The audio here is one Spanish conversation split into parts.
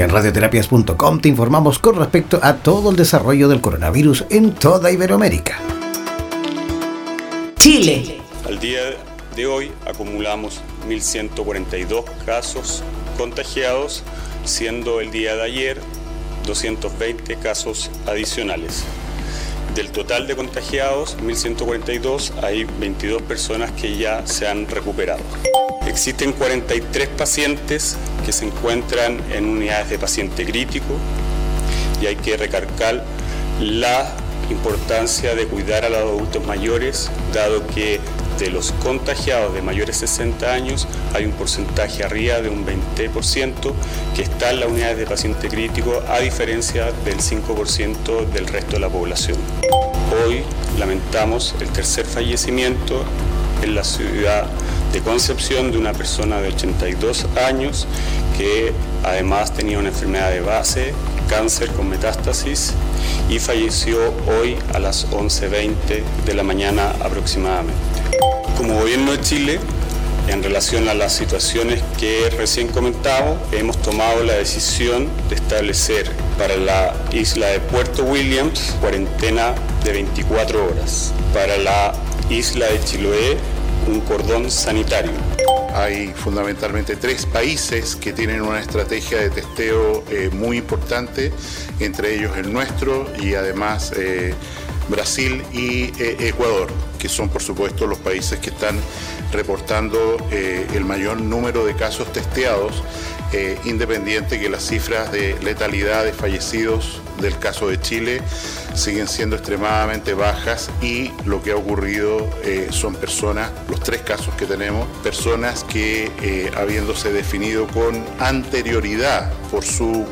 En radioterapias.com te informamos con respecto a todo el desarrollo del coronavirus en toda Iberoamérica. Chile. Al día de hoy acumulamos 1.142 casos contagiados, siendo el día de ayer 220 casos adicionales. Del total de contagiados, 1.142, hay 22 personas que ya se han recuperado. Existen 43 pacientes que se encuentran en unidades de paciente crítico y hay que recargar la importancia de cuidar a los adultos mayores, dado que de los contagiados de mayores de 60 años hay un porcentaje arriba de un 20% que está en las unidades de paciente crítico, a diferencia del 5% del resto de la población. Hoy lamentamos el tercer fallecimiento en la ciudad de Concepción de una persona de 82 años que además tenía una enfermedad de base, cáncer con metástasis y falleció hoy a las 11.20 de la mañana aproximadamente. Como gobierno de Chile, en relación a las situaciones que recién comentamos, hemos tomado la decisión de establecer para la isla de Puerto Williams cuarentena de 24 horas. Para la isla de Chiloé, un cordón sanitario. Hay fundamentalmente tres países que tienen una estrategia de testeo eh, muy importante, entre ellos el nuestro y además eh, Brasil y eh, Ecuador, que son por supuesto los países que están reportando el mayor número de casos testeados, independiente que las cifras de letalidad de fallecidos del caso de Chile siguen siendo extremadamente bajas y lo que ha ocurrido eh, son personas, los tres casos que tenemos, personas que eh, habiéndose definido con anterioridad por su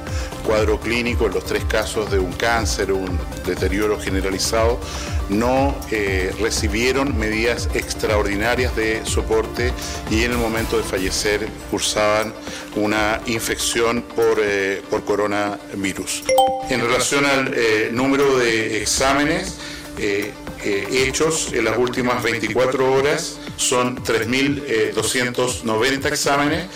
cuadro clínico, en los tres casos de un cáncer, un deterioro generalizado, no eh, recibieron medidas extraordinarias de soporte y en el momento de fallecer cursaban una infección por, por coronavirus. Relación al número de exámenes eh, eh, hechos en las últimas 24 horas son 3.290 exámenes,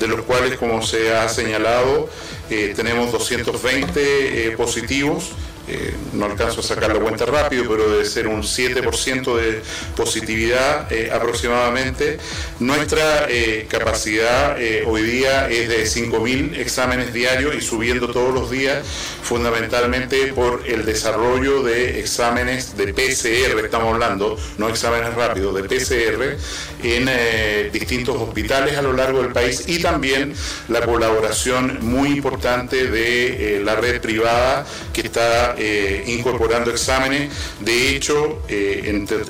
de los cuales, como se ha señalado, eh, tenemos 220 positivos eh, no alcanzo a sacar la cuenta rápido, pero debe ser un 7% de positividad eh, aproximadamente. Nuestra eh, capacidad hoy día es de 5.000 exámenes diarios y subiendo todos los días, fundamentalmente por el desarrollo de exámenes de PCR, estamos hablando, no exámenes rápidos, de PCR en distintos hospitales a lo largo del país y también la colaboración muy importante de la red privada que está eh, incorporando exámenes. De hecho, eh,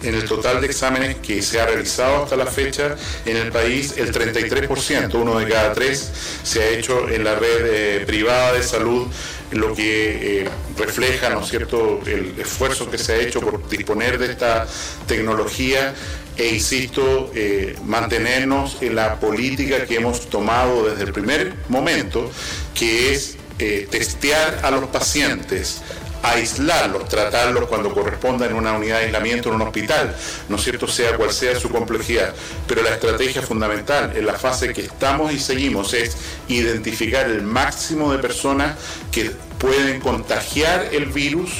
en, el total de exámenes que se ha realizado hasta la fecha en el país, el 33%, uno de cada tres, se ha hecho en la red eh, privada de salud, lo que refleja, ¿no es cierto?, el esfuerzo que se ha hecho por disponer de esta tecnología e insisto, mantenernos en la política que hemos tomado desde el primer momento, que es testear a los pacientes aislarlos, tratarlos cuando corresponda en una unidad de aislamiento en un hospital, ¿no es cierto? Sea cual sea su complejidad. Pero la estrategia fundamental en la fase que estamos y seguimos es identificar el máximo de personas que pueden contagiar el virus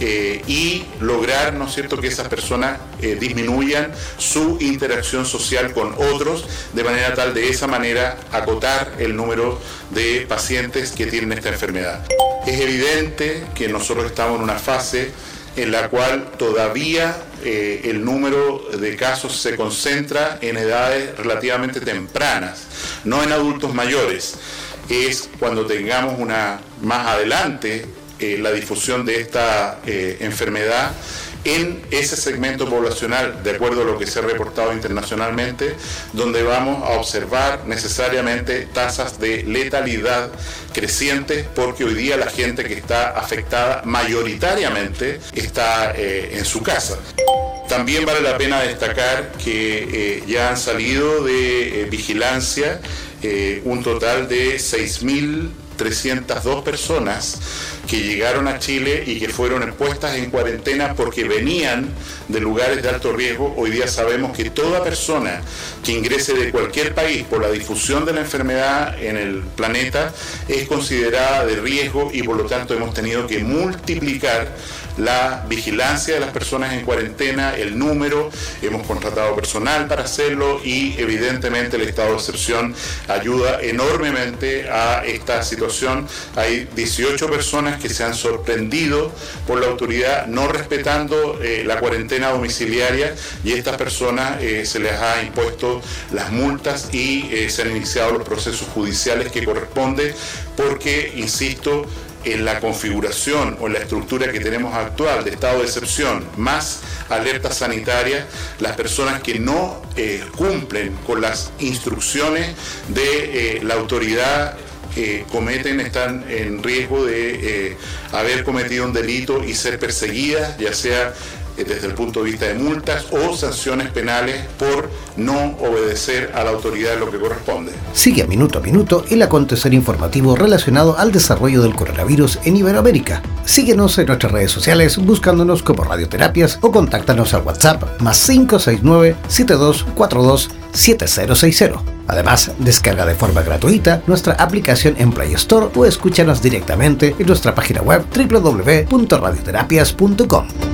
eh, y lograr, ¿no es cierto?, que esas personas eh, disminuyan su interacción social con otros, de manera tal de esa manera acotar el número de pacientes que tienen esta enfermedad. Es evidente que nosotros estamos en una fase en la cual todavía eh, el número de casos se concentra en edades relativamente tempranas, no en adultos mayores. Es cuando tengamos una más adelante eh, la difusión de esta eh, enfermedad en ese segmento poblacional, de acuerdo a lo que se ha reportado internacionalmente, donde vamos a observar necesariamente tasas de letalidad crecientes, porque hoy día la gente que está afectada mayoritariamente está eh, en su casa. También vale la pena destacar que ya han salido de vigilancia un total de 6.000 302 personas que llegaron a Chile y que fueron expuestas en cuarentena porque venían de lugares de alto riesgo. Hoy día sabemos que toda persona que ingrese de cualquier país por la difusión de la enfermedad en el planeta es considerada de riesgo y por lo tanto hemos tenido que multiplicar la vigilancia de las personas en cuarentena, el número, hemos contratado personal para hacerlo y evidentemente el estado de excepción ayuda enormemente a esta situación. Hay 18 personas que se han sorprendido por la autoridad no respetando eh, la cuarentena domiciliaria y estas personas eh, se les ha impuesto las multas y eh, se han iniciado los procesos judiciales que corresponde porque, insisto, en la configuración o en la estructura que tenemos actual de estado de excepción, más alerta sanitaria, las personas que no eh, cumplen con las instrucciones de eh, la autoridad eh, cometen, están en riesgo de haber cometido un delito y ser perseguidas, ya sea eh, desde el punto de vista de multas o sanciones penales por no obedecer a la autoridad lo que corresponde. Sigue a minuto a minuto el acontecer informativo relacionado al desarrollo del coronavirus en Iberoamérica. Síguenos en nuestras redes sociales buscándonos como Radioterapias o contáctanos al WhatsApp más 569 7242 7060. Además, descarga de forma gratuita nuestra aplicación en Play Store o escúchanos directamente en nuestra página web www.radioterapias.com